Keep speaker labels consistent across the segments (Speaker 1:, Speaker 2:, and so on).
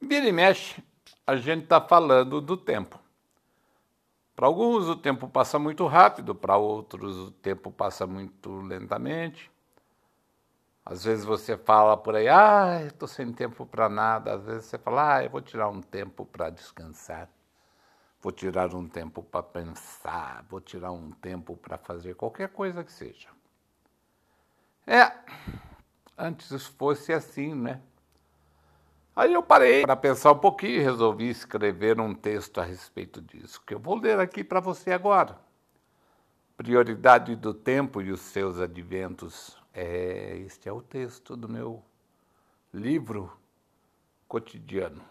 Speaker 1: Vira e mexe, a gente está falando do tempo. Para alguns o tempo passa muito rápido, para outros o tempo passa muito lentamente. Às vezes você fala por aí, ah, estou sem tempo para nada. Às vezes você fala, ah, eu vou tirar um tempo para descansar. Vou tirar um tempo para pensar, vou tirar um tempo para fazer qualquer coisa que seja. É, antes fosse assim, né? Aí eu parei para pensar um pouquinho e resolvi escrever um texto a respeito disso, que eu vou ler aqui para você agora. Prioridade do tempo e os seus adventos. É, este é o texto do meu livro cotidiano.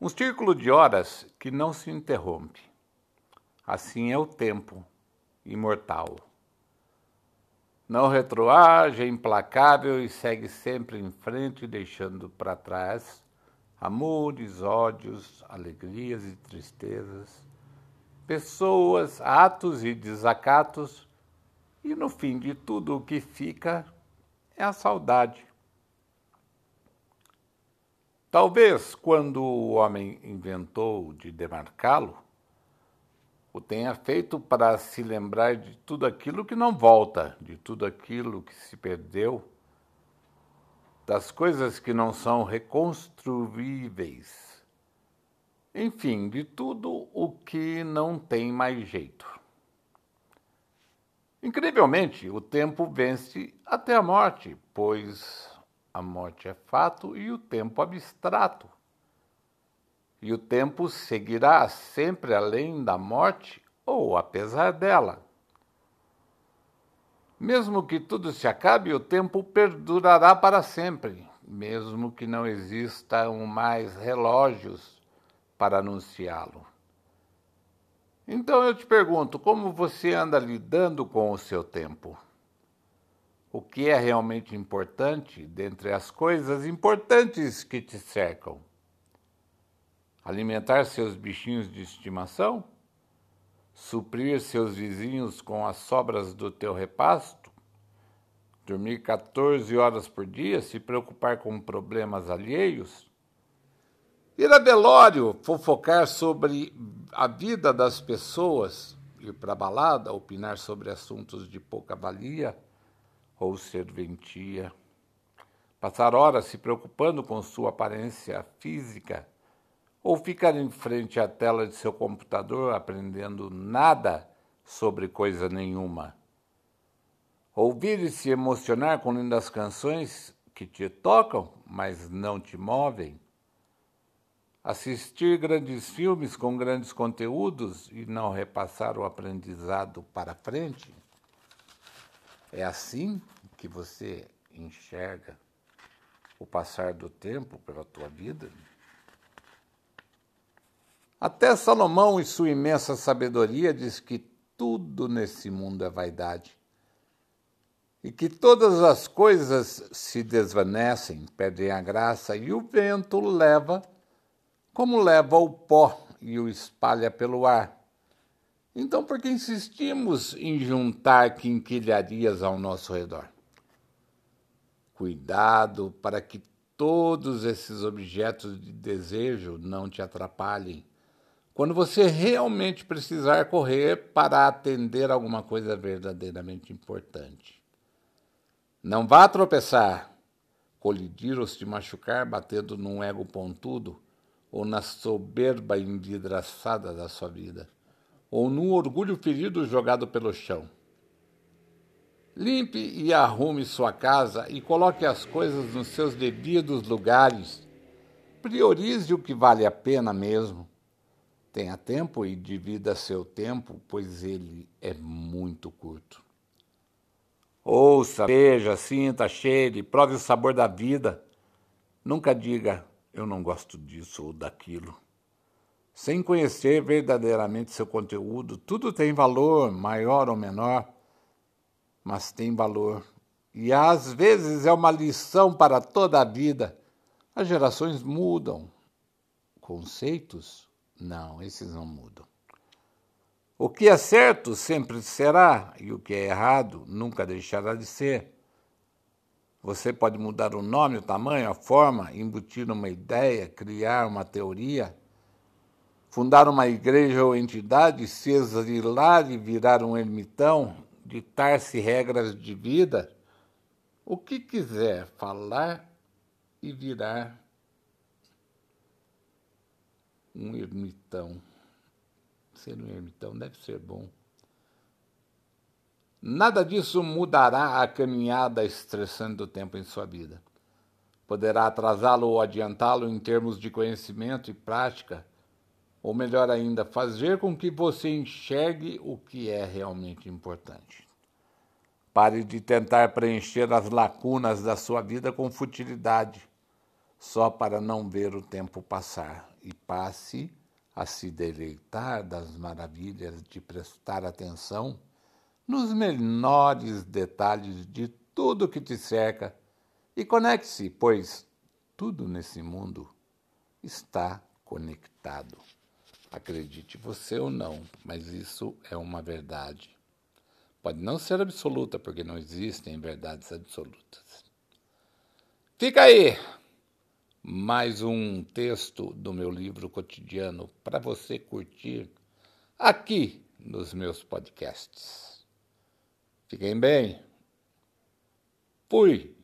Speaker 1: Um círculo de horas que não se interrompe. Assim é o tempo imortal não retroage, é implacável e segue sempre em frente, deixando para trás amores, ódios, alegrias e tristezas, pessoas, atos e desacatos, e no fim de tudo o que fica é a saudade. Talvez quando o homem inventou de demarcá-lo, o tenha feito para se lembrar de tudo aquilo que não volta, de tudo aquilo que se perdeu, das coisas que não são reconstruíveis. Enfim, de tudo o que não tem mais jeito. Incrivelmente, o tempo vence até a morte, pois a morte é fato e o tempo abstrato e o tempo seguirá sempre além da morte ou apesar dela. Mesmo que tudo se acabe, o tempo perdurará para sempre, mesmo que não existam mais relógios para anunciá-lo. Então eu te pergunto, como você anda lidando com o seu tempo? O que é realmente importante dentre as coisas importantes que te cercam? Alimentar seus bichinhos de estimação, suprir seus vizinhos com as sobras do teu repasto, dormir 14 horas por dia, se preocupar com problemas alheios, ir a velório, fofocar sobre a vida das pessoas, ir para balada, opinar sobre assuntos de pouca valia? Ou serventia, passar horas se preocupando com sua aparência física ou ficar em frente à tela de seu computador aprendendo nada sobre coisa nenhuma. Ouvir e se emocionar com lindas canções que te tocam, mas não te movem. Assistir grandes filmes com grandes conteúdos e não repassar o aprendizado para frente. É assim que você enxerga o passar do tempo pela tua vida? Até Salomão, em sua imensa sabedoria, diz que tudo nesse mundo é vaidade e que todas as coisas se desvanecem, perdem a graça e o vento leva, como leva o pó e o espalha pelo ar. Então, por que insistimos em juntar quinquilharias ao nosso redor? Cuidado para que todos esses objetos de desejo não te atrapalhem quando você realmente precisar correr para atender alguma coisa verdadeiramente importante. Não vá tropeçar, colidir ou se machucar batendo num ego pontudo ou na soberba envidraçada da sua vida, ou num orgulho ferido jogado pelo chão. Limpe e arrume sua casa e coloque as coisas nos seus devidos lugares. Priorize o que vale a pena mesmo. Tenha tempo e divida seu tempo, pois ele é muito curto. Ouça, veja, sinta, cheire, prove o sabor da vida. Nunca diga, eu não gosto disso ou daquilo. Sem conhecer verdadeiramente seu conteúdo, tudo tem valor, maior ou menor, mas tem valor. E às vezes é uma lição para toda a vida. As gerações mudam, conceitos não, esses não mudam. O que é certo sempre será, e o que é errado nunca deixará de ser. Você pode mudar o nome, o tamanho, a forma, embutir uma ideia, criar uma teoria, fundar uma igreja ou entidade, se exilar e virar um ermitão, ditar-se regras de vida, o que quiser falar e virar um ermitão. Ser um ermitão deve ser bom. Nada disso mudará a caminhada estressante do tempo em sua vida. Poderá atrasá-lo ou adiantá-lo em termos de conhecimento e prática, ou melhor ainda, fazer com que você enxergue o que é realmente importante. Pare de tentar preencher as lacunas da sua vida com futilidade, só para não ver o tempo passar, e passe a se deleitar das maravilhas de prestar atenção nos menores detalhes de tudo que te cerca e conecte-se, pois tudo nesse mundo está conectado. Acredite você ou não, mas isso é uma verdade. Pode não ser absoluta, porque não existem verdades absolutas. Fica aí mais um texto do meu livro cotidiano para você curtir aqui nos meus podcasts. Fiquem bem. Fui.